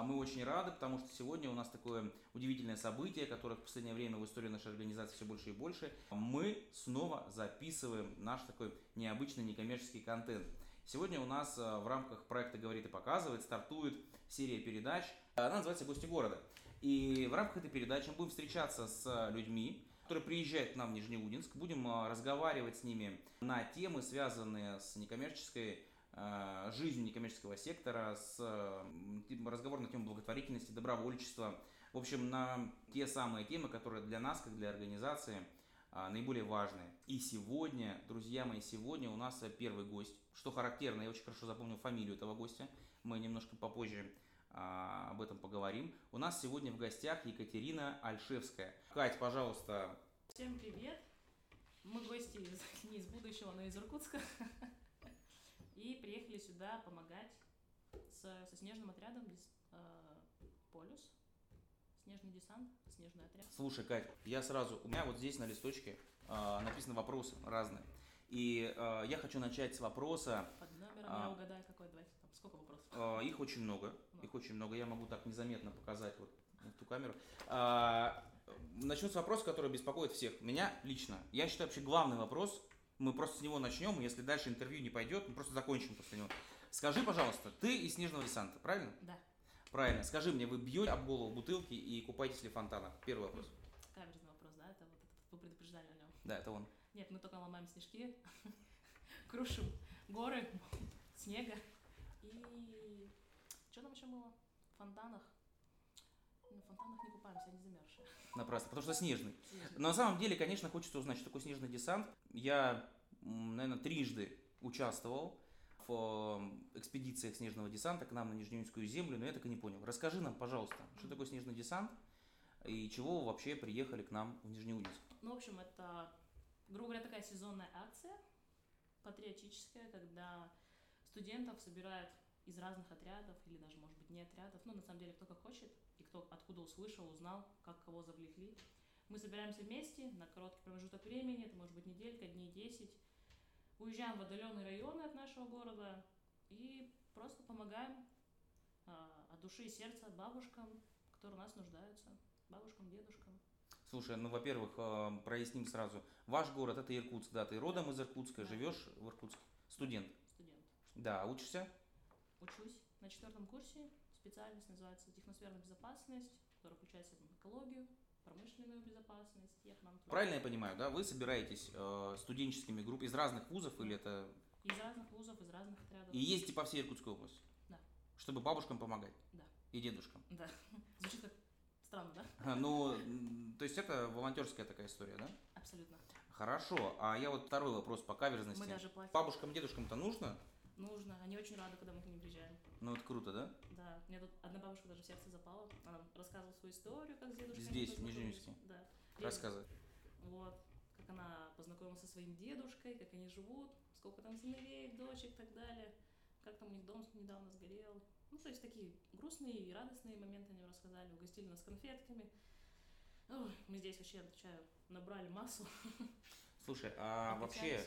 А мы очень рады, потому что сегодня у нас такое удивительное событие, которое в последнее время в истории нашей организации все больше и больше. Мы снова записываем наш такой необычный некоммерческий контент. Сегодня у нас э, в рамках проекта «Говорит и показывает» стартует серия передач. Она называется «Гости города». И в рамках этой передачи мы будем встречаться с людьми, которые приезжают к нам в Нижнеудинск. Будем э, разговаривать с ними на темы, связанные с некоммерческой жизнью некоммерческого сектора, с разговор на тему благотворительности, добровольчества. В общем, на те самые темы, которые для нас, как для организации, а, наиболее важные. И сегодня, друзья мои, сегодня у нас первый гость. Что характерно, я очень хорошо запомнил фамилию этого гостя. Мы немножко попозже об этом поговорим. У нас сегодня в гостях Екатерина Альшевская. Кать, пожалуйста. Всем привет. Мы гости из, не из будущего, но из Иркутска. И приехали сюда помогать со, со снежным отрядом э, «Полюс». Снежный десант, снежный отряд. Слушай, Кать, я сразу, у меня вот здесь на листочке э, написаны вопросы разные. И э, я хочу начать с вопроса. Под номером а, я угадаю, какой, давайте, там, сколько вопросов? Э, их очень много, ну. их очень много. Я могу так незаметно показать вот ту камеру. А, начну с вопроса, который беспокоит всех. Меня лично. Я считаю, вообще главный вопрос, мы просто с него начнем, и если дальше интервью не пойдет, мы просто закончим после него. Скажи, пожалуйста, ты из Снежного десанта, правильно? Да. Правильно. Скажи мне, вы бьете об голову бутылки и купаетесь ли в фонтанах? Первый вопрос. Каверзный вопрос, да? Это вот вы предупреждали о нем. Да, это он. Нет, мы только ломаем снежки, крушим горы, снега. И что там еще было? В фонтанах. На фонтанах не купаемся, они замерзшие. Напрасно, потому что снежный. снежный. Но на самом деле, конечно, хочется узнать, что такое снежный десант. Я, наверное, трижды участвовал в экспедициях снежного десанта к нам на Нижнеудинскую землю, но я так и не понял. Расскажи нам, пожалуйста, что такое снежный десант и чего вы вообще приехали к нам в Нижнеудинск? Ну, в общем, это, грубо говоря, такая сезонная акция, патриотическая, когда студентов собирают из разных отрядов, или даже, может быть, не отрядов, ну, на самом деле, кто как хочет, кто откуда услышал, узнал, как кого завлекли. Мы собираемся вместе на короткий промежуток времени, это может быть неделька, дней 10, уезжаем в отдаленные районы от нашего города и просто помогаем а, от души и сердца бабушкам, которые у нас нуждаются, бабушкам, дедушкам. Слушай, ну, во-первых, а, проясним сразу. Ваш город это Иркутск, да, ты родом из Иркутска, да. живешь в Иркутске, студент. Студент. Да, учишься? Учусь на четвертом курсе. Специальность называется техносферная безопасность, которая включает в себя экологию, промышленную безопасность. К нам Правильно я понимаю, да? Вы собираетесь э, студенческими группами из разных вузов или это... Из разных вузов, из разных отрядов. И ездите по всей Иркутской области? Да. Чтобы бабушкам помогать? Да. И дедушкам? Да. Звучит как странно, да? А, ну, то есть это волонтерская такая история, да? Абсолютно. Хорошо. А я вот второй вопрос по каверзности. Мы даже платим. Бабушкам, дедушкам-то нужно? Нужно. Они очень рады, когда мы к ним приезжаем. Ну, это круто, да? Да. Мне тут одна бабушка даже в сердце запала. Она рассказывала свою историю, как с дедушкой. Здесь, в Нижнеудинске? Да. Рассказывай. Вот. Как она познакомилась со своим дедушкой, как они живут, сколько там сыновей, дочек и так далее. Как там у них дом недавно сгорел. Ну, то есть такие грустные и радостные моменты они рассказали. Угостили нас конфетками. Ой, мы здесь вообще, отвечаю, набрали массу. Слушай, а вообще,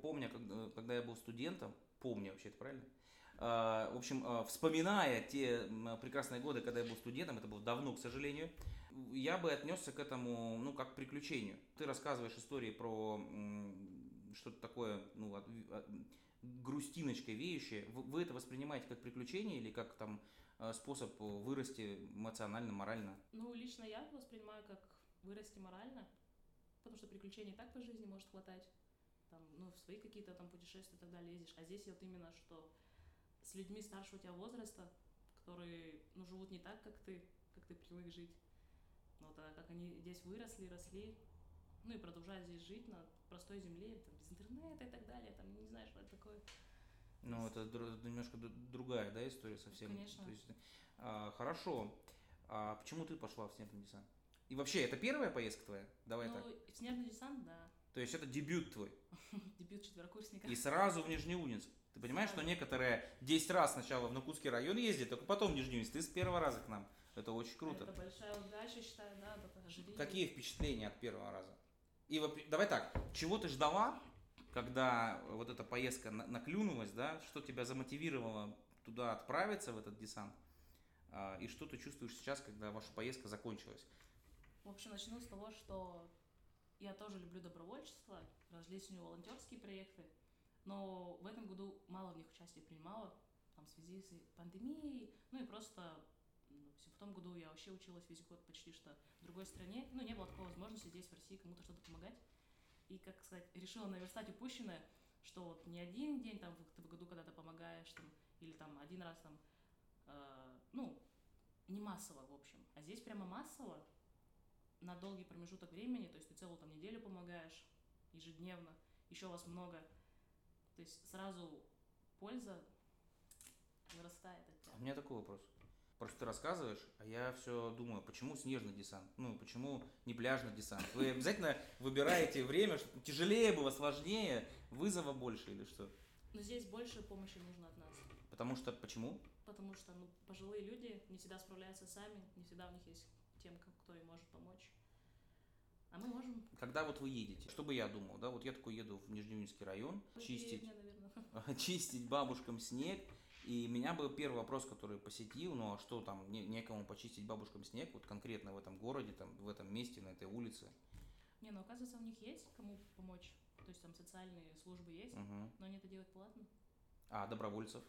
помня, когда я был студентом, помню вообще, это правильно? Э, в общем, э, вспоминая те прекрасные годы, когда я был студентом, это было давно, к сожалению, я бы отнесся к этому, ну, как к приключению. Ты рассказываешь истории про что-то такое, ну, грустиночкой веющее. Вы это воспринимаете как приключение или как там способ вырасти эмоционально, морально? Ну, лично я воспринимаю как вырасти морально, потому что приключений так по жизни может хватать. Там, ну, в свои какие-то там путешествия и так далее ездишь. А здесь вот именно, что с людьми старшего тебя возраста, которые, ну, живут не так, как ты, как ты привык жить. Вот, а как они здесь выросли, росли, ну и продолжают здесь жить на простой земле, там, без интернета и так далее, там, не знаю, что это такое. Ну, это немножко другая, да, история совсем. Конечно. То есть, а, хорошо. А почему ты пошла в снежный десант? И вообще, это первая поездка твоя? Давай ну, так. в снежный десант, да. То есть это дебют твой? дебют четверокурсника. И сразу в Нижнеудинск. Ты понимаешь, что некоторые 10 раз сначала в Накутский район ездят, только потом в Нижнеудинск. Ты с первого раза к нам. Это очень круто. Это большая удача, считаю, да, ожидание. Какие впечатления от первого раза? И давай так, чего ты ждала, когда вот эта поездка наклюнулась, да, что тебя замотивировало туда отправиться, в этот десант? А, и что ты чувствуешь сейчас, когда ваша поездка закончилась? В общем, начну с того, что я тоже люблю добровольчество, различные волонтерские проекты, но в этом году мало в них участие принимала, там, в связи с пандемией, ну и просто в том году я вообще училась весь год почти что в другой стране, ну, не было такой возможности здесь, в России, кому-то что-то помогать. И, как сказать, решила наверстать упущенное, что вот не один день там в году, когда ты помогаешь, там, или там один раз там, э, ну, не массово, в общем. А здесь прямо массово, на долгий промежуток времени, то есть ты целую там неделю помогаешь ежедневно, еще вас много. То есть сразу польза вырастает. У меня такой вопрос. Просто ты рассказываешь, а я все думаю, почему снежный десант? Ну, почему не пляжный десант? Вы обязательно выбираете время, что тяжелее было, сложнее, вызова больше или что? Но здесь больше помощи нужно от нас. Потому что, почему? Потому что, ну, пожилые люди не всегда справляются сами, не всегда у них есть тем, кто им может помочь. А мы можем. Когда вот вы едете, что бы я думал, да, вот я такой еду в Нижнеудинский район, чистить, чистить бабушкам снег, и меня бы первый вопрос, который посетил, ну а что там, не, некому почистить бабушкам снег, вот конкретно в этом городе, там, в этом месте, на этой улице? Не, ну оказывается, у них есть кому помочь. То есть там социальные службы есть, угу. но они это делают платно. А добровольцев?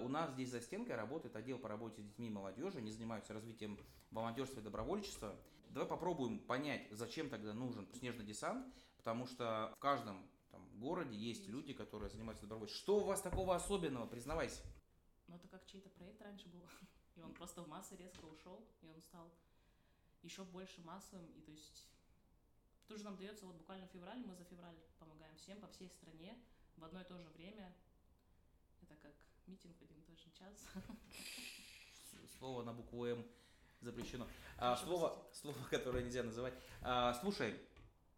У нас здесь за стенкой работает отдел по работе с детьми и молодежью, они занимаются развитием волонтерства и добровольчества. Давай попробуем понять, зачем тогда нужен снежный десант, потому что в каждом там, городе есть, люди, которые занимаются добровольчеством. Что у вас такого особенного, признавайся? Но это как чей-то проект раньше был. И он просто в массы резко ушел, и он стал еще больше массовым. И то есть тоже нам дается вот буквально в феврале, мы за февраль помогаем всем по всей стране в одно и то же время. Это как митинг в один и тот же час. Слово на букву М запрещено. А, слово, слово, которое нельзя называть. А, слушай,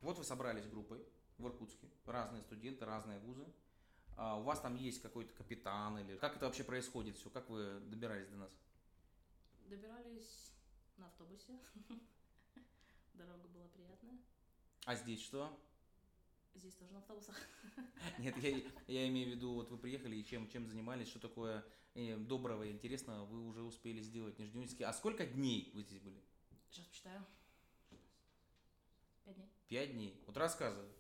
вот вы собрались группой в Иркутске, разные студенты, разные вузы. А у вас там есть какой-то капитан или как это вообще происходит все? Как вы добирались до нас? Добирались на автобусе. Дорога была приятная. А здесь что? Здесь тоже на автобусах. Нет, я, я имею в виду, вот вы приехали и чем, чем занимались, что такое э, доброго и интересного вы уже успели сделать Нижнеудинске. А сколько дней вы здесь были? Сейчас почитаю. Пять дней. Пять дней. Вот рассказывай.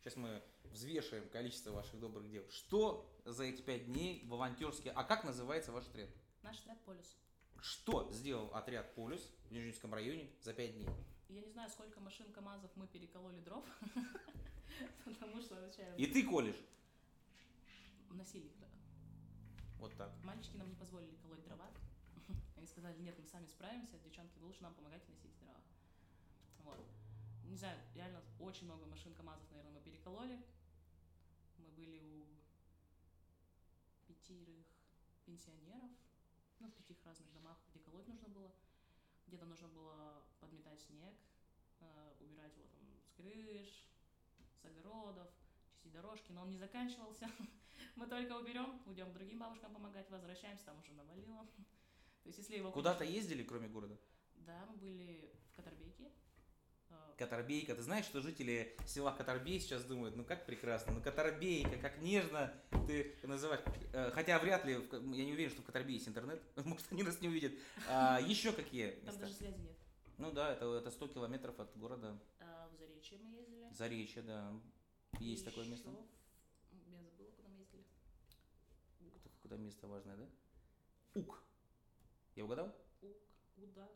Сейчас мы взвешиваем количество ваших добрых дел. Что за эти пять дней волонтерские... А как называется ваш отряд? Наш отряд «Полюс». Что сделал отряд «Полюс» в Нижнеудинском районе за пять дней? Я не знаю, сколько машин КАМАЗов мы перекололи дров, потому что... И ты колешь? Носили их, Вот так. Мальчики нам не позволили колоть дрова. Они сказали, нет, мы сами справимся, девчонки, лучше нам помогать носить дрова. Вот. Не знаю, реально очень много машин КАМАЗов, наверное, мы перекололи были у пятерых пенсионеров, ну, в пяти разных домах, где колоть нужно было. Где-то нужно было подметать снег, э, убирать его там с крыш, с огородов, чистить дорожки, но он не заканчивался. Мы только уберем, уйдем к другим бабушкам помогать, возвращаемся, там уже навалило. То есть, если его... Куда-то ездили, кроме города? Да, мы были в Катарбейке, Катарбейка. Ты знаешь, что жители села Катарбей сейчас думают, ну как прекрасно, ну Катарбейка, как нежно ты называешь. Э, хотя вряд ли, я не уверен, что в Катарбее есть интернет, может они нас не увидят. А, еще какие места? Там даже связи нет. Ну да, это, это 100 километров от города. А, в Заречье мы ездили. Заречье, да. Есть Еще... такое место. Я забыла, куда мы ездили. Куда место важное, да? Ук. Я угадал? Ук, Уда.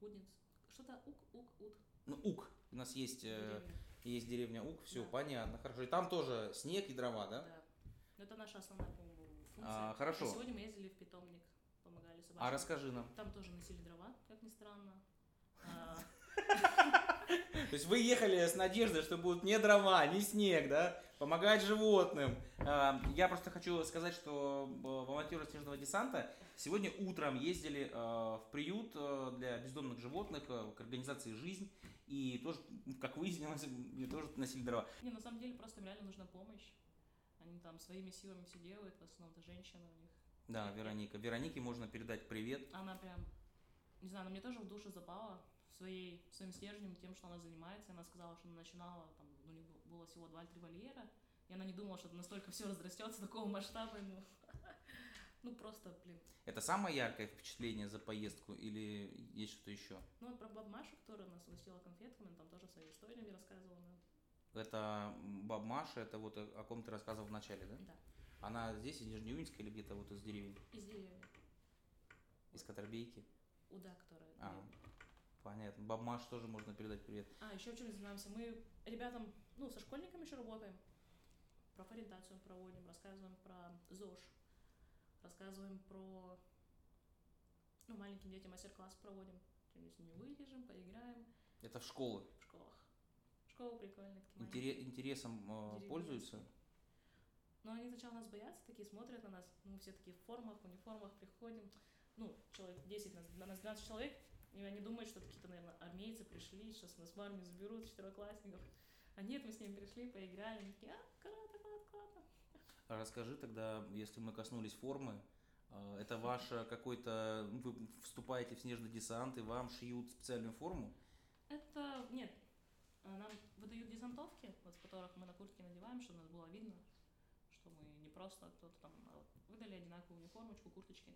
Удинц. Что-то Ук, Ук, Уд. Ну, Ук. У нас есть деревня, э, есть деревня Ук, все, да. понятно, хорошо. И там тоже снег и дрова, да? Да. Но это наша основная, по-моему, функция. А, хорошо. А сегодня мы ездили в питомник, помогали собакам. А расскажи нам. Там тоже носили дрова, как ни странно. А, То есть вы ехали с надеждой, что будут не дрова, не снег, да? Помогать животным. А, я просто хочу сказать, что э, волонтеры снежного десанта сегодня утром ездили э, в приют э, для бездомных животных к организации «Жизнь». И тоже, как выяснилось, мне тоже носили дрова. Не, на самом деле просто им реально нужна помощь. Они там своими силами все делают, в основном это женщина у них. Да, Вероника. Веронике можно передать привет. Она прям, не знаю, она мне тоже в душу запала своей, своим стержнем, тем, что она занимается. Она сказала, что она начинала, там, было всего 2-3 вольера, и она не думала, что настолько все разрастется, такого масштаба. Ну. Ну, просто, блин. Это самое яркое впечатление за поездку или есть что-то еще? Ну, вот про баб Машу, которая нас угостила конфетками, она там тоже своими историями рассказывала. нам. Это баб Маша, это вот о о ком ты рассказывал в начале, да? Да, Она здесь, из Нижнеюнская или где-то вот из деревень? из деревни. Из Каторбейки? Уда, которая... А, понятно. Баб Маш тоже можно передать привет. А, еще чем занимаемся? Мы ребятам, ну, со школьниками еще работаем. Профориентацию проводим, рассказываем про ЗОЖ, рассказываем про... Ну, маленьким детям мастер-класс проводим. Где-нибудь с ними вылежим, поиграем Это в школы. в школах. Школы прикольные такие Интере- интересом э, пользуются? Но они сначала нас боятся, такие смотрят на нас. Мы все такие в формах, в униформах приходим. Ну, человек 10, нас, на нас 12 человек. И они думают, что какие-то, наверное, армейцы пришли, сейчас нас в армию заберут, четвероклассников. А нет, мы с ними пришли, поиграли. Они такие, а, круто, круто. А Расскажи тогда, если мы коснулись формы, э, это ваше какой-то, вы вступаете в снежный десант и вам шьют специальную форму? Это, нет, а, нам выдают десантовки, вот с которых мы на куртке надеваем, чтобы нас было видно, что мы не просто кто-то там, а выдали одинаковую униформочку, курточки.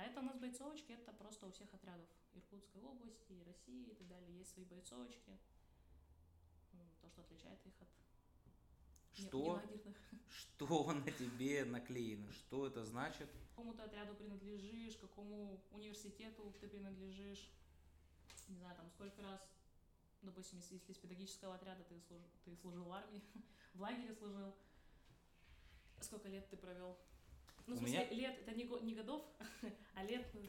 А это у нас бойцовочки, это просто у всех отрядов Иркутской области, и России и так далее. Есть свои бойцовочки. То, что отличает их от Что, что на тебе наклеено? Что это значит? Какому ты отряду принадлежишь, какому университету ты принадлежишь. Не знаю, там сколько раз, допустим, если, если из педагогического отряда ты, служ- ты служил в армии, в лагере служил, сколько лет ты провел? Ну, в У смысле, меня- лет, это не, не годов, а лет, ну,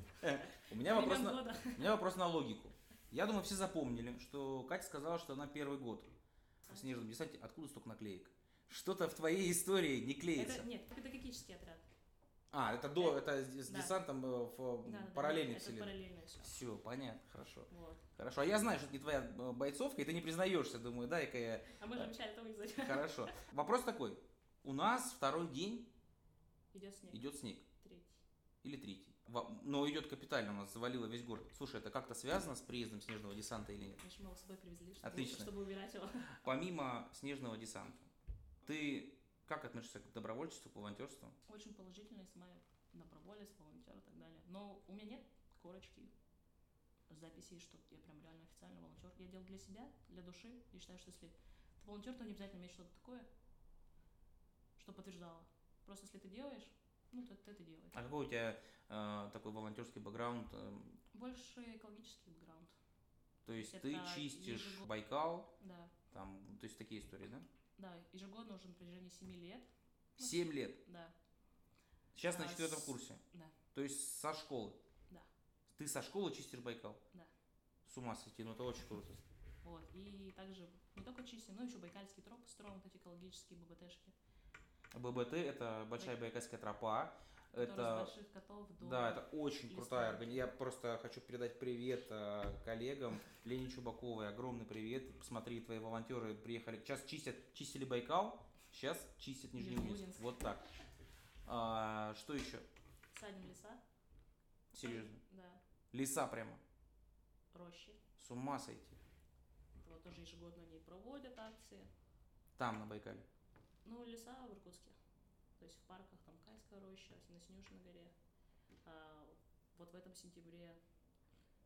У меня вопрос на, у меня вопрос на логику. Я думаю, все запомнили, что Катя сказала, что она первый год в снежном десанте. Откуда столько наклеек? Что-то в твоей истории не клеится. Это, нет, педагогический отряд. А, это до, это с Да. десантом э, в Да, да, да, параллельной это вселенной. параллельно все. Все, понятно, хорошо. Вот. Хорошо. А я знаю, что это не твоя э, бойцовка, и ты не признаешься, думаю, да, какая. А мы же обещали это вырезать. Хорошо. Вопрос такой. У нас второй день Идет снег. идет снег. Третий. Или третий. Но идет капитально, у нас завалило весь город. Слушай, это как-то связано с приездом снежного десанта или нет? Конечно, мы его с собой привезли, чтобы, Отлично. чтобы убирать его. Помимо снежного десанта, ты как относишься к добровольчеству, к волонтерству? Очень положительно, я сама доброволец, волонтер и так далее. Но у меня нет корочки, записей, что я прям реально официально волонтер. Я делаю для себя, для души. Я считаю, что если ты волонтер, то не обязательно иметь что-то такое, что подтверждало. Просто если ты делаешь, ну, то ты это делаешь. А какой у тебя э, такой волонтерский бэкграунд? э, Больше экологический бэкграунд. то есть Это ты чистишь ежегод- Байкал, Да. там, то есть такие истории, да? Да, ежегодно уже на протяжении 7 лет. Ну, Семь лет. Да, Сейчас на А, четвертом с- курсе. да, То есть со школы. Да. Ты со школы чистишь Байкал? Да. С ума сойти, ну это очень круто. вот. И также не только чистим, но еще байкальский троп строим, вот эти экологические ББТшки. ББТ это большая байкальская тропа. Это больших котов до... Да, это очень Листа. крутая организация. Я просто хочу передать привет э, коллегам. Лене Чубаковой огромный привет. Посмотри, твои волонтеры приехали. Сейчас чистят, чистили Байкал, сейчас чистят Нижнеудинск. Нижнеудинск. Вот так. А, что еще? Садим леса. Серьезно. Да, Леса прямо. рощи. С ума сойти. Вот тоже ежегодно они проводят акции. Там, на Байкале. Ну, леса в Иркутске. То есть в парках там Кайская роща, Синосинюши на горе. А, вот в этом сентябре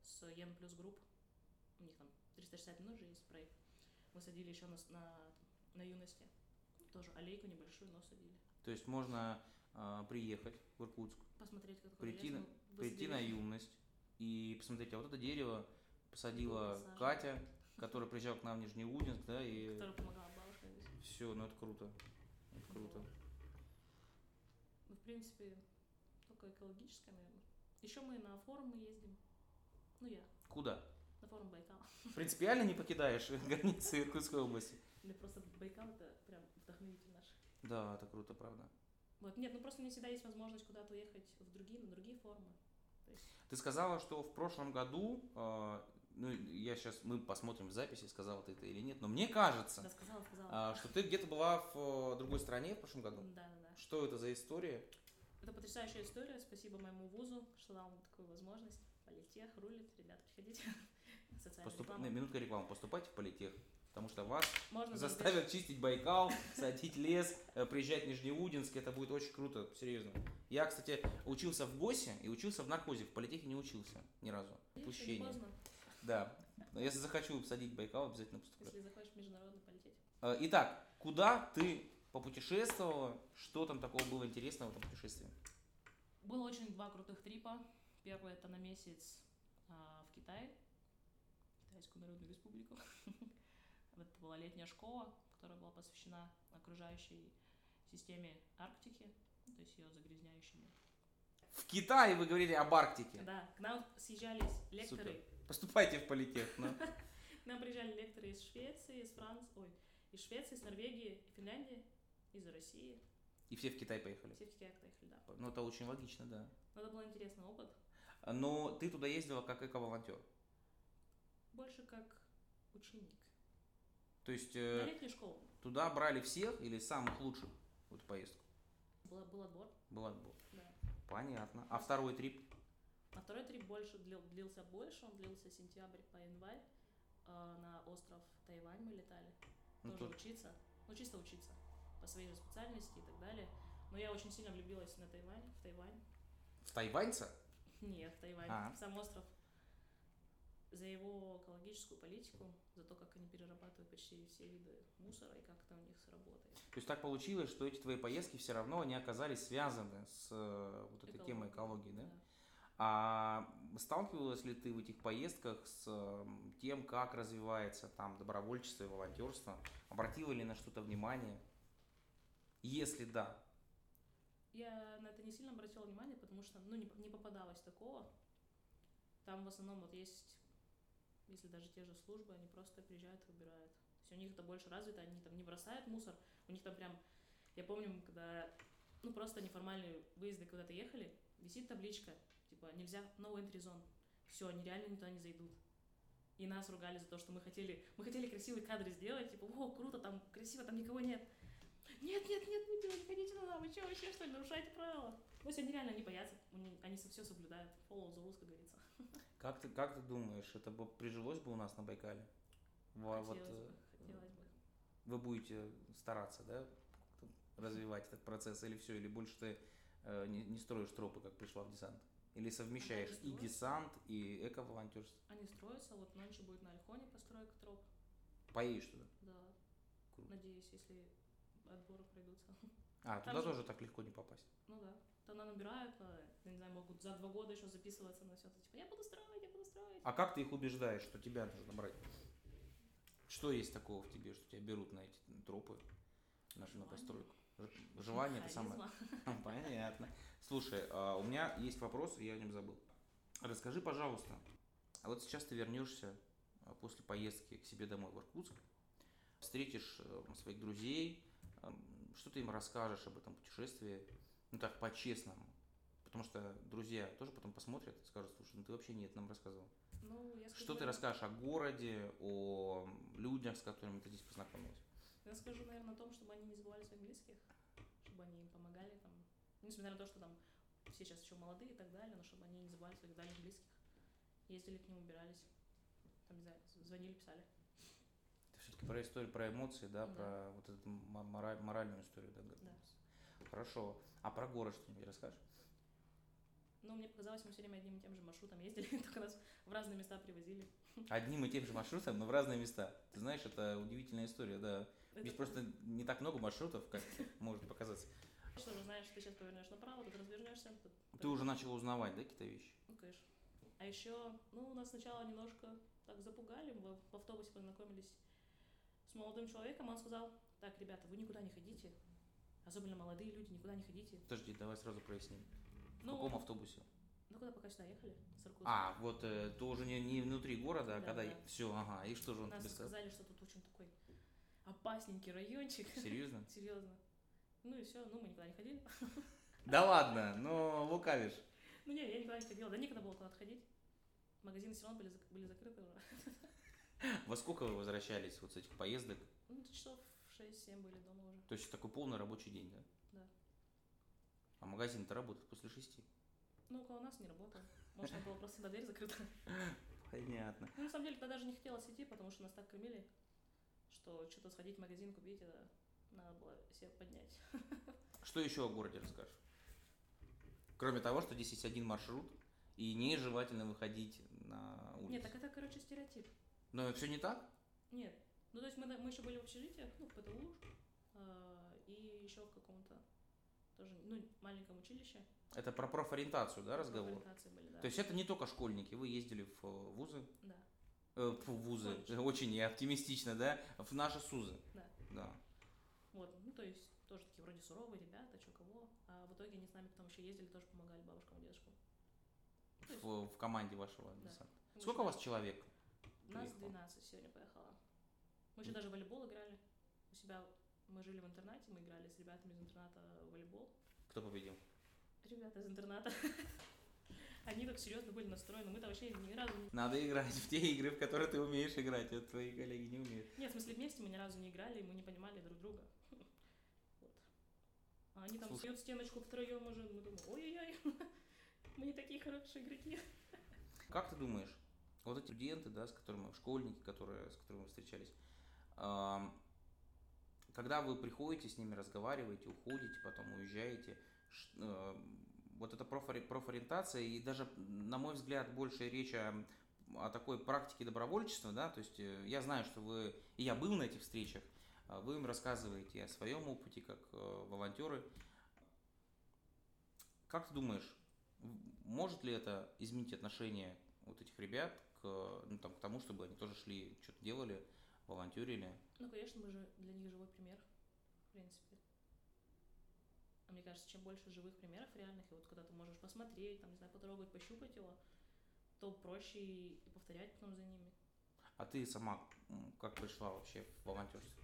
с Ен плюс групп, у них там 360 минут же есть проект, мы садили еще на, на, на юности. Тоже аллейку небольшую, но садили. То есть можно а, приехать в Иркутск, Посмотреть, как Прийти на- мы прийти на юность и посмотреть, а вот это дерево посадила. Катя, которая приезжала к нам в Нижнеудинск, да, и Которая помогала. Все, ну это круто. Это круто. Ну, в принципе, только экологическое, наверное. Еще мы на форумы ездим. Ну, я. Куда? На форум Байкала. Принципиально не покидаешь границы Иркутской области. Или просто Байкал это прям вдохновитель наш. Да, это круто, правда. Вот, нет, ну просто не всегда есть возможность куда-то уехать в другие, на другие форумы. Есть, Ты сказала, что в прошлом году, э, ну я сейчас, мы посмотрим в записи, сказала ты это или нет, но мне кажется, да, сказала, сказала. а, что ты где-то была в э, другой стране в прошлом году. Да, да, да. Что это за история? Это потрясающая история. Спасибо моему вузу, что дал мне такую возможность. Политех рулит, ребята, приходите. Социальная Поступ... реклама. Минутка рекламы. Поступайте в политех. Потому что вас Можно заставят чистить Байкал, садить лес, э, приезжать в Нижнеудинск. Это будет очень круто, серьезно. Я, кстати, учился в ГОСе и учился в наркозе. В политехе не учился ни разу. Упущение. Да. Но если захочу садить Байкал, обязательно поступлю. если захочешь в международный полететь. Э, Итак, куда ты попутешествовала? Что там такого было интересного в этом путешествии? Было очень два крутых трипа. Первый это на месяц а, в Китай, Китайскую Народную Республику. Это была летняя школа, которая была посвящена окружающей системе Арктики, то есть ее загрязняющими. В Китае вы говорили об Арктике. Да, к нам съезжались лекторы. Супер. Поступайте в политех. ну. К нам приезжали лекторы из Швеции, из Франции, ой, из Швеции, из Норвегии, Финляндии, из России. И все в Китай поехали. Все в Китай поехали, да. Ну, это очень логично, да. Но это был интересный опыт. Но ты туда ездила как эко-волонтер. Больше как ученик. То есть На э, летнюю школу. туда брали всех или самых лучших в эту поездку? Был, был отбор, Был отбор. да. Понятно. А второй трип? А второй трип больше длил- длился больше, он длился сентябрь по январь. Э, на остров Тайвань мы летали. Ну, тоже тут- учиться. Ну, чисто учиться. По своей же специальности и так далее. Но я очень сильно влюбилась на Тайвань, в Тайвань. В тайваньца? Нет, в Тайвань, А. в сам остров. За его экологическую политику, за то, как они перерабатывают почти все виды мусора и как это у них работает. То есть так получилось, что эти твои поездки все равно они оказались связаны с э, вот этой темой экологии, да? А сталкивалась ли ты в этих поездках с тем, как развивается там добровольчество и волонтерство? Обратила ли на что-то внимание? Если да, Я на это не сильно обратила внимание, потому что ну, не, не попадалось такого. Там в основном вот есть, если даже те же службы, они просто приезжают и убирают. То есть у них это больше развито, они там не бросают мусор, у них там прям, я помню, когда, ну просто неформальные выезды куда-то ехали, висит табличка, типа нельзя, no entry zone, все, они реально никуда не зайдут. И нас ругали за то, что мы хотели, мы хотели красивые кадры сделать, типа, о, круто, там красиво, там никого нет. Нет, нет, нет, не делайте, ходите туда, вы что, вообще что ли, нарушаете правила? То есть они реально не боятся, они, они все соблюдают, follow the rules, как говорится. как ты, как ты думаешь, это бы прижилось бы у нас на Байкале? Во- вот, хотелось э, бы, хотелось бы. вы будете стараться, да, развивать этот процесс, или все, или больше ты э, не, не строишь тропы, как пришла в десант? Или совмещаешь и десант, и эко-волонтерство? Они строятся, вот нонче будет на Альхоне постройка троп, Поедешь туда? да. Круто. Надеюсь, если отборы пройдутся. А, Там туда же- тоже так легко не попасть. Ну да. Тогда набирают, а, я не знаю, могут за два года еще записываться на все. Типа, я буду строить, я буду строить. А как ты их убеждаешь, что тебя нужно брать? Что есть такого в тебе, что тебя берут на эти тропы, на, на постройку? Желание это самое. Понятно. Слушай, а у меня есть вопрос, я о нем забыл. Расскажи, пожалуйста, а вот сейчас ты вернешься а, после поездки к себе домой в Иркутск, встретишь э, своих друзей, эм, что ты им расскажешь об этом путешествии, ну так, по-честному. Потому что друзья тоже потом посмотрят и скажут, слушай, ну ты вообще нет, нам рассказывал. Ну, я скажу, Что ты расскажешь о городе, о людях, с которыми ты здесь познакомилась? Скажу, наверное, о том, чтобы они не забывали своих близких, чтобы они им помогали там. Ну, Несмотря на то, что там все сейчас еще молодые и так далее, но чтобы они не забывали своих дальних близких. Ездили к ним, убирались. Там, не знаю, звонили, писали. Это все-таки про историю, про эмоции, да, Да. про вот эту мораль- моральную историю, да, готовность. Хорошо. А про город что-нибудь расскажешь? Но мне показалось, мы все время одним и тем же маршрутом ездили, только нас в разные места привозили. Одним и тем же маршрутом, но в разные места. Ты знаешь, это удивительная история, да. Это просто не так много маршрутов, как может показаться. Что же, знаешь, ты сейчас повернешь направо, тут развернешься. тут Ты уже начал узнавать, да, какие-то вещи? Ну, конечно. А еще, ну, нас сначала немножко так запугали. Мы в автобусе познакомились с молодым человеком. Он сказал, так, ребята, вы никуда не ходите. Особенно молодые люди, никуда не ходите. Подожди, давай сразу проясним. В Ну, каком автобусе? ну куда пока сюда ехали? С Иркутска. А, вот э, ты уже не, не внутри города, а Да, когда... да. Все, ага. И что же он Нас тебе сказал? сказали, что тут очень такой опасненький райончик. Серьезно? Серьезно. Ну и все, ну мы никуда не ходили. Да ладно, ну лукавишь. Ну не, я никуда не ходила. Да некогда было куда-то ходить. Магазины все равно были, были закрыты уже. Во сколько вы возвращались вот с этих поездок? Ну, часов в 6-7 были дома уже. То есть такой полный рабочий день, да? Да. А магазин-то работает после шести. Ну, около нас не работал. Может, там была просто всегда дверь закрыта. Понятно. Ну, на самом деле, тогда даже не хотелось идти, потому что нас так кормили, что что-то сходить в магазин купить, это надо было себе поднять. Что еще о городе расскажешь? Кроме того, что здесь есть один маршрут, и нежелательно выходить на улицу. Нет, так это, короче, стереотип. Но все не так? Нет. Ну, то есть мы, мы еще были в общежитиях, ну, в ПТУ, э, и еще в каком-то тоже, ну, маленьком училище. Это про профориентацию, да, разговор? Профориентации были, да. То есть это не только школьники, вы ездили в э, вузы? Да. Э, фу, вузы, Колледж. очень оптимистично, да? В наши СУЗы. Да. Да. Вот, ну, то есть тоже такие вроде суровые ребята, чё кого. А в итоге они с нами потом еще ездили, тоже помогали бабушкам и дедушкам. То есть В, в команде вашего Да. десанта. Сколько у вас человек? Нас приехало? 12 сегодня поехало. Мы еще даже в волейбол играли. У себя мы жили в интернате, мы играли с ребятами из интерната в волейбол. Кто победил? Ребята из интерната. Они так серьезно были настроены. Мы-то вообще ни разу не... Надо играть в те игры, в которые ты умеешь играть, а твои коллеги не умеют. Нет, в смысле вместе мы ни разу не играли, и мы не понимали друг друга. Вот. А они там Слушай. стеночку втроем уже. Мы думаем, ой-ой-ой, мы не такие хорошие игроки. Как ты думаешь, вот эти студенты, да, с которыми, школьники, которые, с которыми вы встречались, когда вы приходите с ними, разговариваете, уходите, потом уезжаете, э, вот эта профори- профориентация, и даже, на мой взгляд, больше речь о, о такой практике добровольчества, да, то есть э, я знаю, что вы, и я был на этих встречах, а вы им рассказываете о своем опыте, как э, волонтеры. Как ты думаешь, может ли это изменить отношение вот этих ребят к, ну, там, к тому, чтобы они тоже шли, что-то делали, волонтерили? Ну, конечно, мы же для них живой пример, в принципе. А мне кажется, чем больше живых примеров реальных, и вот когда ты можешь посмотреть, там, не знаю, потрогать, пощупать его, то проще и, повторять потом за ними. А ты сама как пришла вообще в волонтерство?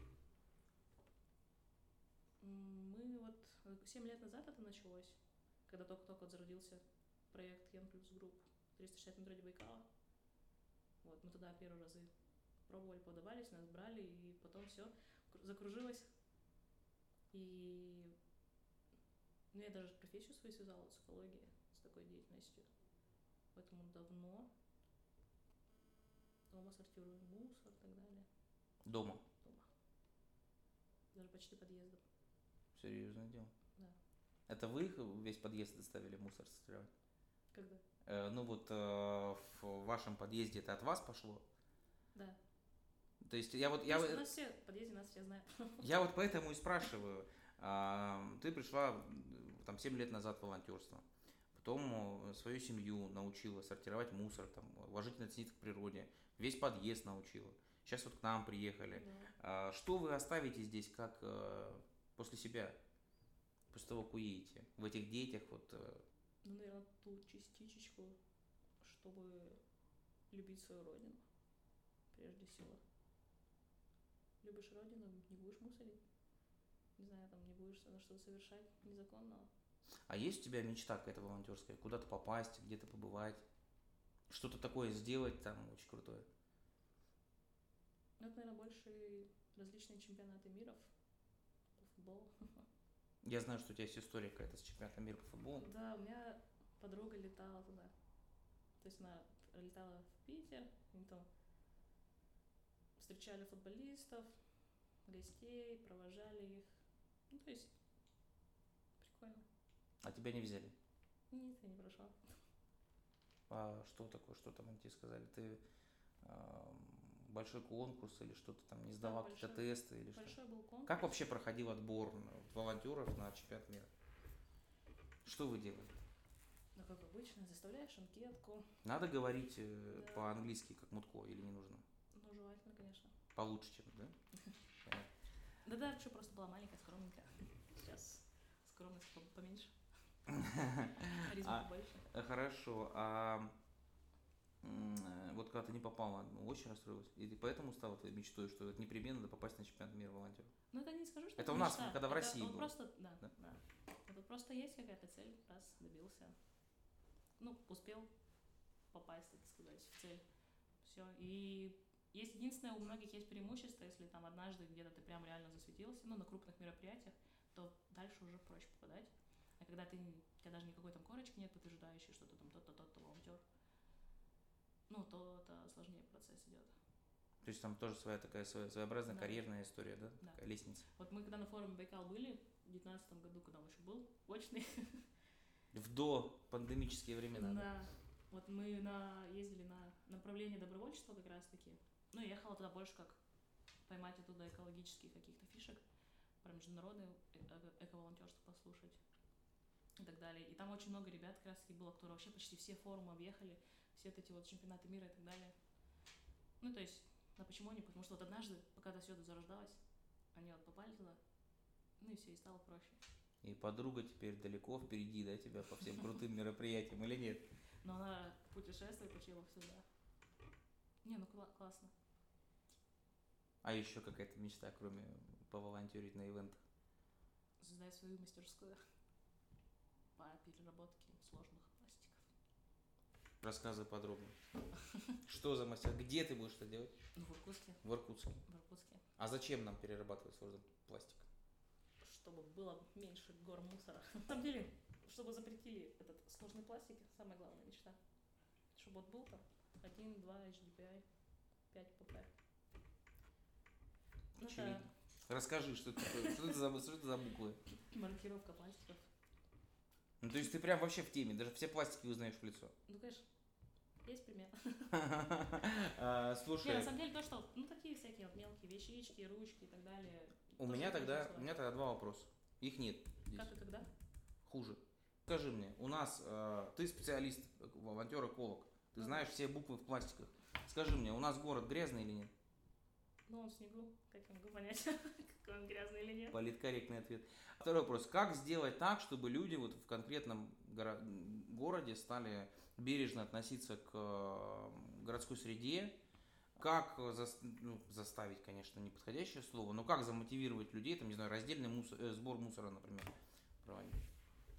Мы вот 7 лет назад это началось, когда только-только вот зародился проект En+ Group 360 минут ради Байкала. Вот, мы туда первые разы пробовали, подавались, нас брали, и потом все закружилось. И ну, я даже профессию свою связала с экологией, с такой деятельностью. Поэтому давно дома сортируем мусор и так далее. Дома. Дома. Даже почти подъездом. Серьезное дело. Да. Это вы их весь подъезд доставили мусор сортировать? Когда? Э, ну вот э, в вашем подъезде это от вас пошло? Да. То есть я вот я, Просто вот- нас все, в подъезде нас все знают. я вот поэтому и спрашиваю. Ты пришла там 7 лет назад в волонтерство. Потом э, свою семью научила сортировать мусор, там, уважительно относиться к природе. Весь подъезд научила. Сейчас вот к нам приехали. Да. А Что вы оставите здесь как э, после себя? После того, как уедете? В этих детях вот... э, Ну, наверное, ту частичечку, чтобы любить свою родину, прежде всего. Любишь родину, не будешь мусорить. Не знаю, там не будешь на что-то совершать незаконного. А есть у тебя мечта какая-то волонтерская? Куда-то попасть, где-то побывать? Что-то такое сделать там очень крутое? Ну, это, наверное, больше различные чемпионаты мира по футболу. Я знаю, что у тебя есть история какая-то с чемпионатом мира по футболу. Да, у меня подруга летала туда. То есть она летала в Питер, они там встречали футболистов, гостей, провожали их. То есть прикольно. А тебя не взяли? Нет, я не прошла. А что такое, что там они тебе сказали? Ты ам, большой конкурс или что-то там не сдавал какие-то большой- тесты или что? Большой был конкурс. Как вообще проходил отбор волонтеров на чемпионат мира? Что вы делали? Ну, как обычно, заставляешь анкетку. Надо говорить э, Да. по-английски, как Мутко, или не нужно? Ну, желательно, конечно. Получше, чем, да? Понятно. Да-да, что просто была маленькая, скромненькая. Сейчас скромность по- поменьше. Харизма побольше. Э, Хорошо. А э, вот когда ты не попала, ну, очень расстроилась. И ты поэтому стала твоей мечтой, что это непременно попасть на чемпионат мира волонтеров. Ну, это не скажу, что Это у нас, мечта. когда в Это России вот было. просто, да, Да? да. Это просто есть какая-то цель, раз, добился. Ну, успел попасть, так сказать, в цель. Все. И есть единственное, у многих есть преимущество, если там однажды где-то ты прям реально засветился, ну, на крупных мероприятиях, то дальше уже проще попадать. А когда ты, у тебя даже никакой там корочки нет, подтверждающей, что ты там тот-то, тот-то волонтер, ну, то это сложнее процесс идет. То есть там тоже своя такая своя- своеобразная Да. карьерная история, да? Да. Такая лестница. Вот мы когда на форуме Байкал были, в 2019 году, когда он еще был очный, В до пандемические времена. Да. Вот мы на, ездили на направление добровольчества как раз таки. Ну, ехала туда больше как поймать оттуда экологических каких-то фишек, про международное э- эко-волонтерство послушать и так далее. И там очень много ребят как раз таки было, которые вообще почти все форумы объехали, все вот эти вот чемпионаты мира и так далее. Ну, то есть, а почему они? Потому что вот однажды, пока это все это зарождалось, они вот попали туда, ну и все, и стало проще. И подруга теперь далеко впереди, да, тебя по всем крутым мероприятиям или нет? Но она путешествует вообще вовсюду. Не, ну кла- классно. А еще какая-то мечта, кроме поволонтерить на ивентах? Создать свою мастерскую по переработке сложных пластиков. Рассказывай подробно. Что за мастер? Где ты будешь это делать? В Иркутске, В Иркутске. в Иркутске. А зачем нам перерабатывать сложный пластик? Чтобы было меньше гор мусора. На самом деле, чтобы запретили этот сложный пластик, самая главная мечта. Чтобы вот был там 1, 2 HDPI, 5 PP. Ну, это Очевидно. Расскажи, что это такое, что это за, что это за буквы? маркировка пластиков. Ну, то есть ты прям вообще в теме, даже все пластики узнаешь в лицо. Ну, конечно, есть пример. А, Не, на Слушай, самом деле то, что, ну, такие всякие вот мелкие вещички, ручки и так далее. у меня тогда, у меня тогда два вопроса. Их нет. Как и когда? Хуже. Скажи мне, у нас, э, ты специалист, э, волонтер, эколог, ты знаешь все буквы в пластиках. Скажи мне, у нас город грязный или нет? Ну, он в снегу, как я могу понять, какой он грязный или нет. Политкорректный ответ. Второй вопрос. Как сделать так, чтобы люди вот в конкретном горо- городе стали бережно относиться к городской среде? Как зас- ну, заставить, конечно, неподходящее слово, но как замотивировать людей, там, не знаю, раздельный мусор, э, сбор мусора, например, проводить?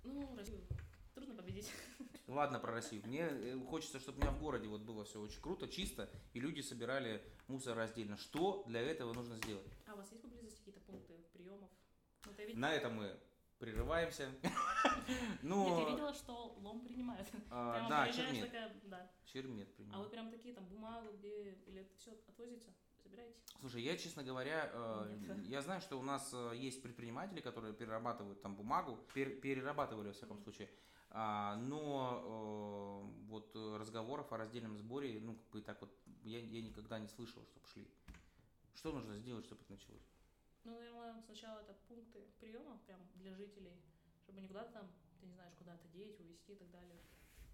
Ну, Россию трудно победить. Ладно про Россию. Мне э, хочется, чтобы у меня в городе вот было все очень круто, чисто, и люди собирали мусор раздельно. Что для этого нужно сделать? А у вас есть поблизости какие-то пункты приемов? Ну, ты видела? На этом мы прерываемся. Нет, я Ну, видела, что лом принимают. а, Прямо да, чермет. такая, да. Чермет А вы прям такие там бумагу, где или все отвозите, забираете? Слушай, я, честно говоря, э, я знаю, что у нас э, есть предприниматели, которые перерабатывают там бумагу, пер- перерабатывали во всяком случае, А, но э, вот э, разговоров о раздельном сборе, ну, как бы так вот, я, я никогда не слышал, чтобы шли. Что нужно сделать, чтобы это началось? Ну, наверное, сначала это пункты приема прям для жителей, чтобы не куда-то там, ты не знаешь, куда-то деть, увезти и так далее.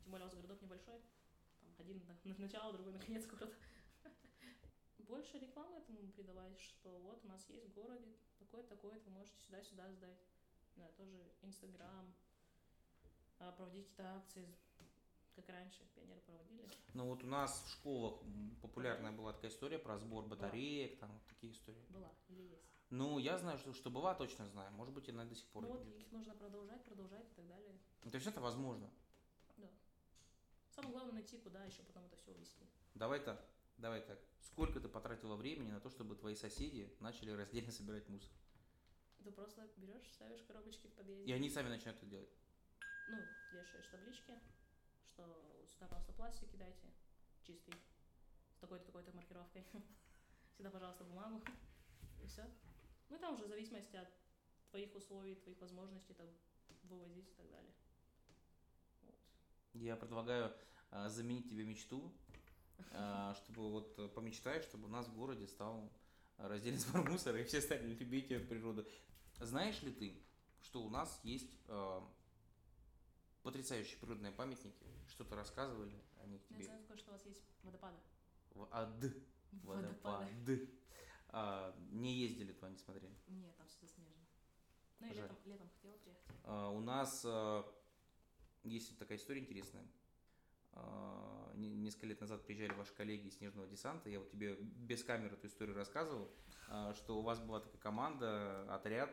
Тем более у вас городок небольшой. Там один на, на начало, другой на конец города. Больше рекламы этому придавать, что вот у нас есть в городе такой-то, вы можете сюда-сюда сдать. Да, тоже Инстаграм, а, проводить какие-то акции, как раньше пионеры проводили. Ну вот у нас в школах популярная была такая история про сбор батареек, там вот такие истории. Была или есть. Ну, я знаю, что, что была, точно знаю. Может быть, она до сих пор Ну вот их нужно продолжать, продолжать и так далее. Ну, То есть это возможно. Самое главное найти, куда еще потом это все увезти. Давай так, давай так. Сколько ты потратила времени на то, чтобы твои соседи начали раздельно собирать мусор? Ты просто берешь, ставишь коробочки в подъезде. И они сами начинают это делать. Ну, вешаешь таблички, что сюда, пожалуйста, пластик кидайте, чистый, с такой-то, такой-то маркировкой. Сюда, пожалуйста, бумагу. И все. Ну и там уже в зависимости от твоих условий, твоих возможностей там вывозить и так далее. Вот. Я предлагаю а, заменить тебе мечту, чтобы вот э, помечтай, чтобы у нас в городе стал раздельный сбор мусора, и все стали любить природу. Знаешь ли ты, что у нас есть а, потрясающие природные памятники? Что-то рассказывали о них Я тебе? знаю только, что у вас есть водопады. В ад. Водопад. А, не ездили туда, не смотрели. Нет, там все заснежено. Ну и Жаль. летом, летом хотела приехать. А, у нас а, есть такая история интересная. А, не- несколько лет назад приезжали ваши коллеги из Снежного десанта. Я вот тебе без камеры эту историю рассказывал, а, что у вас была такая команда, отряд,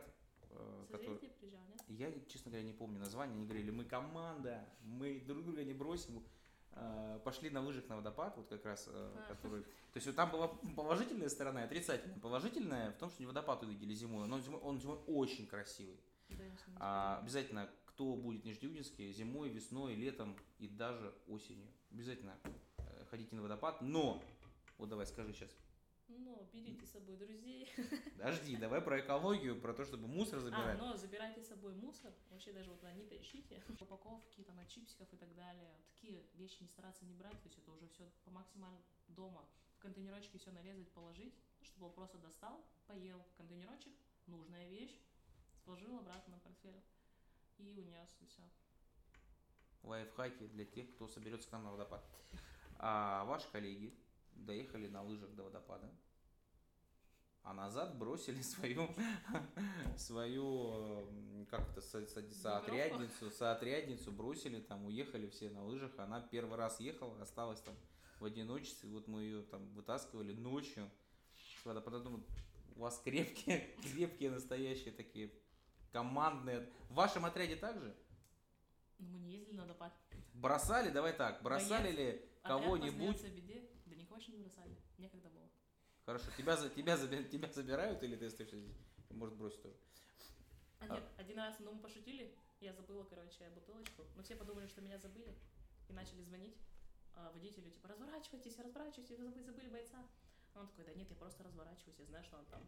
а, который... Приезжал, нет? Я, честно говоря, не помню название. Они говорили, мы команда, мы друг друга не бросим. Пошли на лыжах на водопад, вот как раз, а, который... То есть вот там была положительная сторона и отрицательная. Положительная в том, что не водопад увидели зимой, но он зимой, он зимой очень красивый. Да, А, обязательно, кто будет в Нижнеудинске зимой, весной, летом и даже осенью. Обязательно э, ходите на водопад. Но, вот давай скажи сейчас, Но берите с собой друзей. Подожди, давай про экологию, про то, чтобы мусор А, забирать. но забирайте с собой мусор. Вообще даже вот они-то ищите. Упаковки там от чипсиков и так далее. Такие вещи не стараться не брать. То есть это уже все по максимально дома. В контейнерочке все нарезать, положить. Чтобы он просто достал, поел контейнерочек. Нужная вещь. Сложил обратно на портфель. И унес, все. Лайфхаки для тех, кто соберется к нам на водопад. А ваши коллеги доехали на лыжах до водопада, а назад бросили свою, свою, как это, со- со- соотрядницу, соотрядницу, бросили там, уехали все на лыжах, она первый раз ехала, осталась там в одиночестве, вот мы ее там вытаскивали ночью с водопада, думаю, у вас крепкие, крепкие настоящие такие командные. В вашем отряде также? Но мы не ездили на водопад. Бросали, давай так, бросали ли Отряд кого-нибудь? беде. Да никого еще не бросали. Некогда было. Хорошо, тебя, за- тебя, заби- тебя забирают или ты остаешься здесь? Может бросить тоже. А А. нет, один раз, ну мы пошутили, я забыла, короче, бутылочку, но все подумали, что меня забыли, и начали звонить а, водителю, типа, разворачивайтесь, разворачивайтесь, вы забыли, забыли бойца. А он такой, да нет, я просто разворачиваюсь, я знаю, что он там.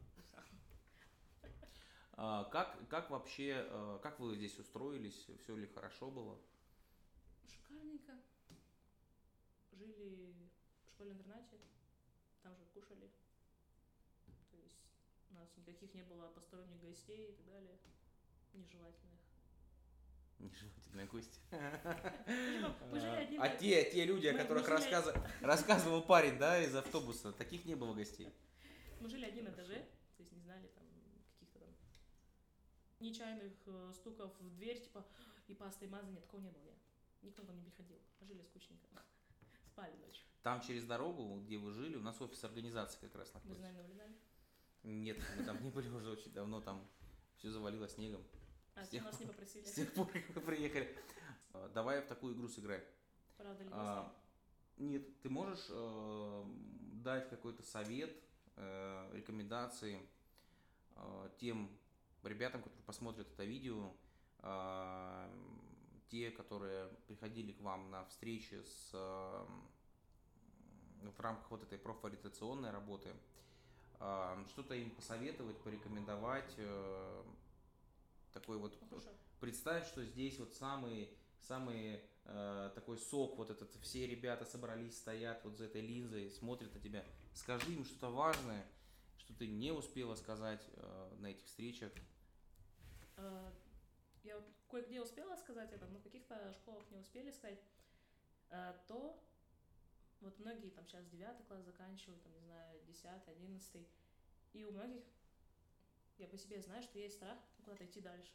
А, как, как вообще, э, как вы здесь устроились? Все ли хорошо было? Шикарненько. Жили в школе-интернате, там же кушали. То есть у нас никаких не было посторонних гостей и так далее, нежелательных. Нежелательные гости. А в- те, те люди, о которых рассказывал, парень, да, из автобуса, таких не было гостей. Мы жили один этаже, то есть не знали там нечаянных э, стуков в дверь, типа, и паста, и нет, такого не было. Нет. Никто к нам не приходил. Жили скучненько. Спали ночью. Там через дорогу, где вы жили, у нас офис организации как раз Мы находится. знаем, вылезали. Нет, мы там не были уже очень давно, там все завалило снегом. А С те тех нас не попросили. С тех пор, как вы приехали. А, Давай в такую игру сыграем. Правда ли А, Нет, ты можешь э, дать какой-то совет, э, рекомендации э, тем ребятам, которые посмотрят это видео, э, те, которые приходили к вам на встречи с, в рамках вот этой профориентационной работы, э, что-то им посоветовать, порекомендовать, э, такой вот Ну хорошо. представь, что здесь вот самый, самый э, такой сок, вот этот, все ребята собрались, стоят вот за этой линзой, смотрят на тебя. Скажи им что-то важное, что ты не успела сказать э, на этих встречах. А, Я вот кое-где успела сказать это, но в каких-то школах не успели сказать. А, То вот многие там сейчас девятый класс заканчивают, там, не знаю, десятый, одиннадцатый. И у многих, я по себе знаю, что есть страх куда-то идти дальше.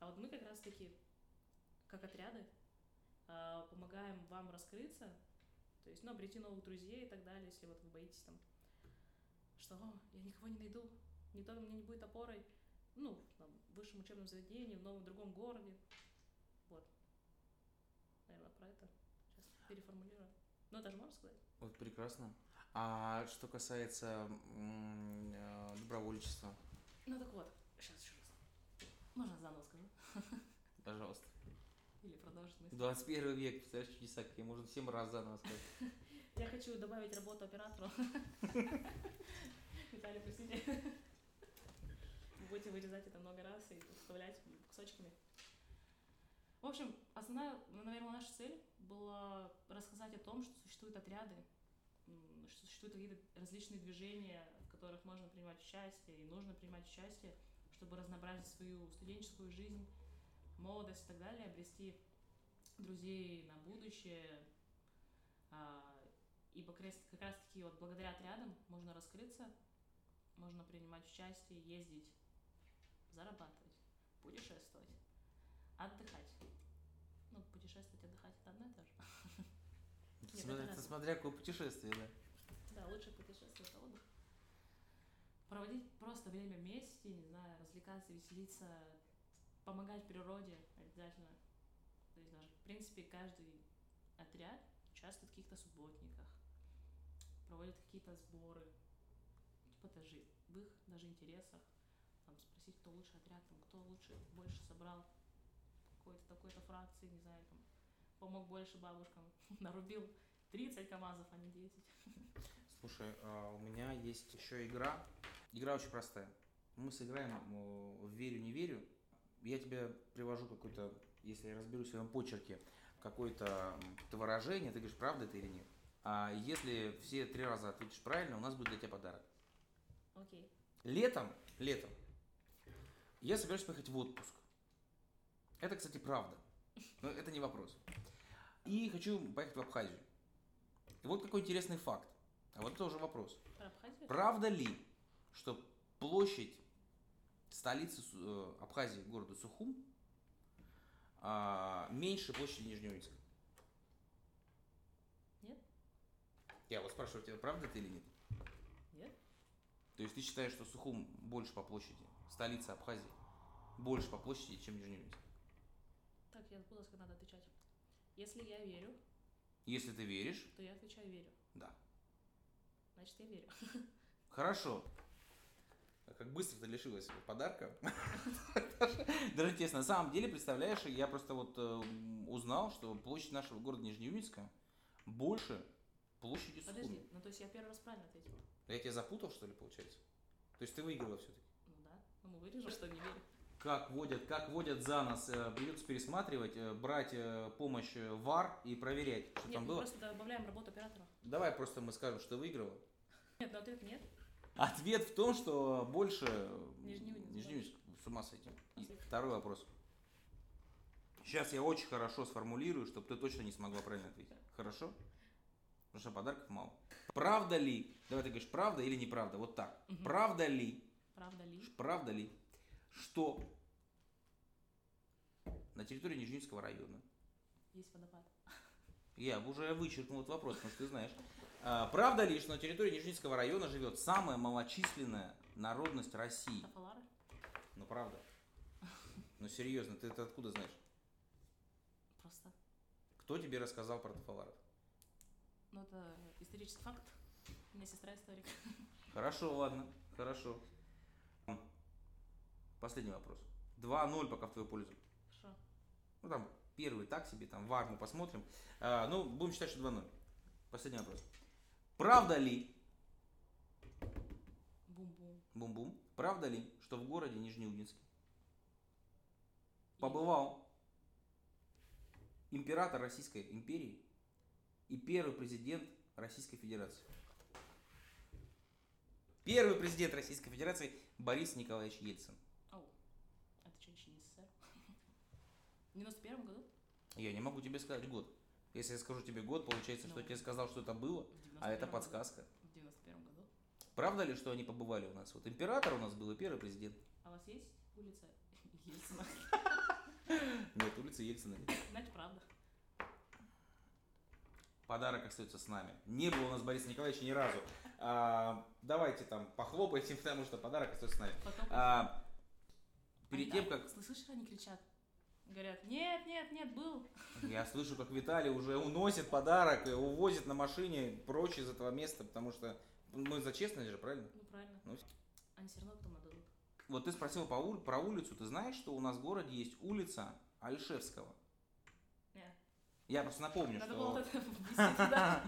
А вот мы как раз таки, как отряды, а, помогаем вам раскрыться, то есть, ну, обрети новых друзей и так далее, если вот вы боитесь там, что «О, я никого не найду, никто мне не будет опорой, ну, там, в высшем учебном заведении, в новом другом городе. Вот. Наверное, про это. Сейчас переформулирую. Ну, это же можно сказать? Вот прекрасно. А что касается э, добровольчества, Ну, так вот. Сейчас еще раз. Можно заново скажу? пожалуйста. Или продолжить мысль? 21 век, представляешь, чудеса, какие можно 7 раз заново сказать. Я хочу добавить работу оператору. Виталий, простите. Будете вырезать это много раз и вставлять кусочками. В общем, основная, ну, наверное, наша цель была рассказать о том, что существуют отряды, что существуют какие-то различные движения, в которых можно принимать участие и нужно принимать участие, чтобы разнообразить свою студенческую жизнь, молодость и так далее, обрести друзей на будущее, Ибо как раз, как раз таки вот благодаря отрядам можно раскрыться, можно принимать участие, ездить, зарабатывать, путешествовать, отдыхать. Ну, путешествовать, отдыхать это одно и то же. Нет, Смотря, это смотря какое путешествие, да. Да, лучше путешествие это отдых. Проводить просто время вместе, не знаю, развлекаться, веселиться, помогать природе обязательно. То есть даже, в принципе, каждый отряд участвует в каких-то субботниках, проводит какие-то сборы. Типа даже в их даже интересах. Там спросить, кто лучше отряд, там, кто лучше, больше собрал какой-то такой-то фракции, не знаю, там, помог больше бабушкам, нарубил 30 КАМАЗов, а не 10. Слушай, а у меня есть еще игра. Игра очень простая. Мы сыграем э, в верю, не верю. Я тебе привожу какой-то, если я разберусь в своем почерке, какое-то выражение, ты говоришь, правда это или нет. А если все три раза ответишь правильно, у нас будет для тебя подарок. Окей. Летом, летом, я собираюсь поехать в отпуск. Это, кстати, правда. Но это не вопрос. И хочу поехать в Абхазию. И вот какой интересный факт. А вот это уже вопрос. Про Абхазию? Правда ли, что площадь столицы э, Абхазии, города Сухум, а, меньше площади Нижнеудинска? Нет? Я вот спрашиваю тебя, правда это или нет? Нет? То есть ты считаешь, что Сухум больше по площади, столица Абхазии, больше по площади, чем Нижнеудинск? Так, я как надо отвечать. Если я верю, Если ты веришь, то я отвечаю верю. да. Значит, я верю. Хорошо. А Как быстро ты лишилась подарка. Даже интересно, на самом деле, представляешь, я просто вот э, узнал, что площадь нашего города Нижнеудинска больше площади Сухуми. Подожди, ну то есть я первый раз правильно ответила. Я тебя запутал, что ли, получается? То есть ты выиграла все-таки? Ну да. Ну мы вырежем, что не верю. Как водят, как водят за нас, э, придется пересматривать, э, брать э, помощь э, ВАР и проверять, что Нет, там мы было. просто добавляем работу оператора. Давай просто мы скажем, что выиграла. Нет, но ответ нет. Ответ в том, что больше Нижнеудинск Нижнеудинск, с ума сойти. И второй вопрос. Сейчас я очень хорошо сформулирую, чтобы ты точно не смогла правильно ответить. Хорошо? Потому что подарков мало. Правда ли, давай ты говоришь, правда или неправда, вот так. Мгм. Правда ли, Правда ли? правда ли, что на территории Нижнеудинского района Есть водопад. Я уже вычеркнул этот вопрос, потому что ты знаешь. А, правда ли, что на территории Нижнеудинского района живет самая малочисленная народность России? Тафалары? Ну правда. Ну серьезно, ты это откуда знаешь? Просто. Кто тебе рассказал про тафаларов? Ну это исторический факт. У меня сестра историк. Хорошо, ладно, хорошо. Последний вопрос. 2-0 пока в твою пользу. Хорошо. Ну там первый так себе, там вар мы посмотрим. А, ну, будем считать, что 2-0. Последний вопрос. Правда ли, Бум-бум. бум-бум, правда ли, что в городе Нижнеудинске побывал император Российской империи и первый президент Российской Федерации. Первый президент Российской Федерации Борис Николаевич Ельцин. Оу. Это что, еще не СССР? В 91 году? Я не могу тебе сказать год. Если я скажу тебе год, получается, что Ну. я тебе сказал, что это было, а это 91 году. подсказка. В 91 году. Правда ли, что они побывали у нас? Вот император у нас был и первый президент. А у вас есть улица Ельцина? Нет, улицы Ельцина нет. Значит, правда. Подарок остается с нами. Не было у нас Бориса Николаевича ни разу. А, давайте там похлопайте, потому что подарок остается с нами. А, перед тем, как Слышишь, они кричат? Говорят, нет, нет, нет, был. я слышу, как Виталий уже уносит подарок увозит на машине прочь из этого места, потому что мы за честность же, правильно? Ну, правильно. Ну, Они все равно потом отдадут. Вот ты спросил по про улицу, ты знаешь, что у нас в городе есть улица Альшевского? Я просто напомню, Надо что... было ввести туда.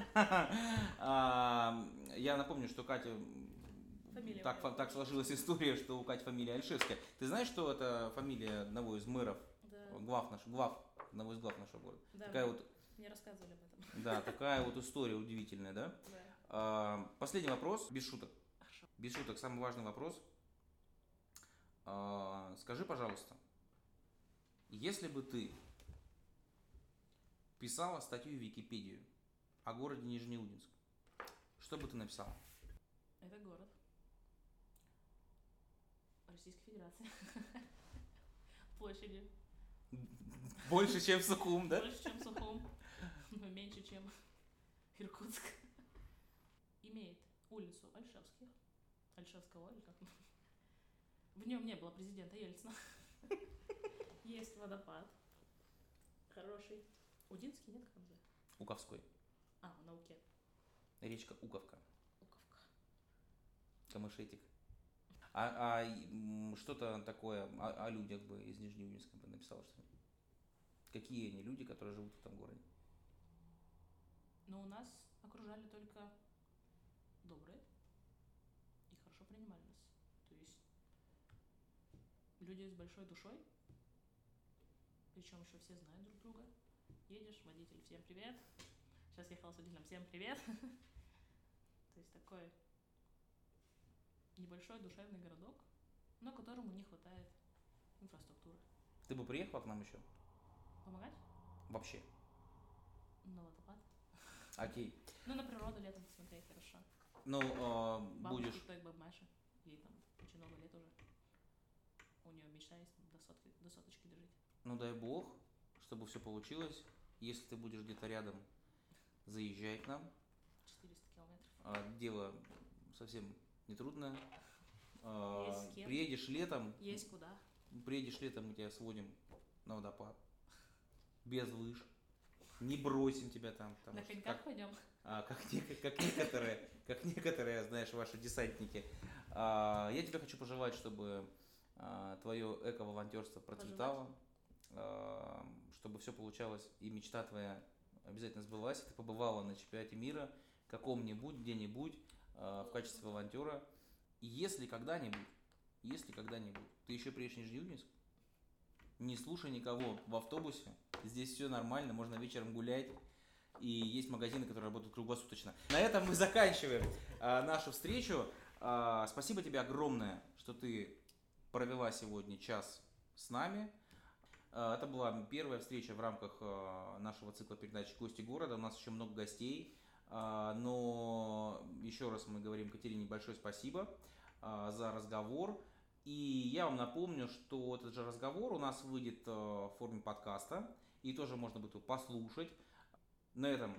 А, Я напомню, что Катя... Фамилия Так, неё. так сложилась история, что у Кати фамилия Альшевская. Ты знаешь, что это фамилия одного из мэров, Да, глав, наш, глав одного из глав нашего города? да, Такая мне- вот, мне рассказывали об этом. да, такая вот история удивительная, да? Да. А, Последний вопрос, без шуток. Хорошо. Без шуток, самый важный вопрос. А, Скажи, пожалуйста, если бы ты писала статью в Википедию о городе Нижнеудинск, что бы ты написала? Это город. Российской Федерации. Площадью. Больше, чем Сухум, да? Больше, чем Сухум. Но меньше, чем Иркутск. Имеет улицу Альшевских. Альшевского или как? В нем не было президента Ельцина. Есть водопад. Хороший. Удинский нет, называется? Уковской. А, в науке. Речка Уковка. Уковка. Камышетик. А, а что-то такое о, о людях бы из Нижнеудинска бы написала что-нибудь? Какие они люди, которые живут в этом городе? Но у нас окружали только добрые и хорошо принимали нас. То есть люди с большой душой, причем еще все знают друг друга. Едешь, водитель, всем привет. Сейчас ехала с водителем, всем привет. То есть такой небольшой душевный городок, но которому не хватает инфраструктуры. Ты бы приехала к нам еще? Помогать? Вообще. На водопад. Окей. Ну, на природу летом посмотреть хорошо. Ну, э, Бабушка будешь... той баб Маши. Ей там очень много лет уже. У нее мечта есть до, сотки, до соточки дожить. Ну, дай бог, чтобы все получилось. Если ты будешь где-то рядом, заезжай к нам. 400 километров. А, Дело совсем нетрудное. А. Приедешь летом, Есть куда. приедешь летом, мы тебя сводим на водопад. Без лыж. Не бросим тебя там. На коньках как- пойдем. а, как, как некоторые, как некоторые, знаешь, ваши десантники. А, я тебе хочу пожелать, чтобы а, твое эко-волонтерство процветало, а, чтобы все получалось и мечта твоя обязательно сбылась. Ты побывала на чемпионате мира каком-нибудь, где-нибудь а, в качестве волонтера. Если когда-нибудь, если когда-нибудь ты еще приедешь в Нижнеудинск, не слушай никого в автобусе, здесь все нормально, можно вечером гулять, и есть магазины, которые работают круглосуточно. На этом мы заканчиваем а, нашу встречу. А, спасибо тебе огромное, что ты провела сегодня час с нами. А, это была первая встреча в рамках а, нашего цикла передач «Гости города». У нас еще много гостей. А, но еще раз мы говорим Катерине большое спасибо за разговор. И я вам напомню, что этот же разговор у нас выйдет в форме подкаста. И тоже можно будет его послушать. На этом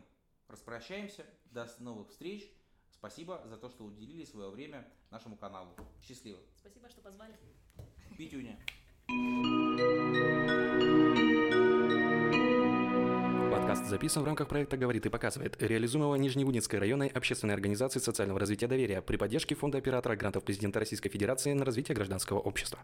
распрощаемся. До новых встреч. Спасибо за то, что уделили свое время нашему каналу. Счастливо. Спасибо, что позвали. Петюня. Подкаст записан в рамках проекта «Говорит и показывает», реализуемого Нижнеудинской районной общественной организацией социального развития доверия при поддержке Фонда оператора грантов президента Российской Федерации на развитие гражданского общества.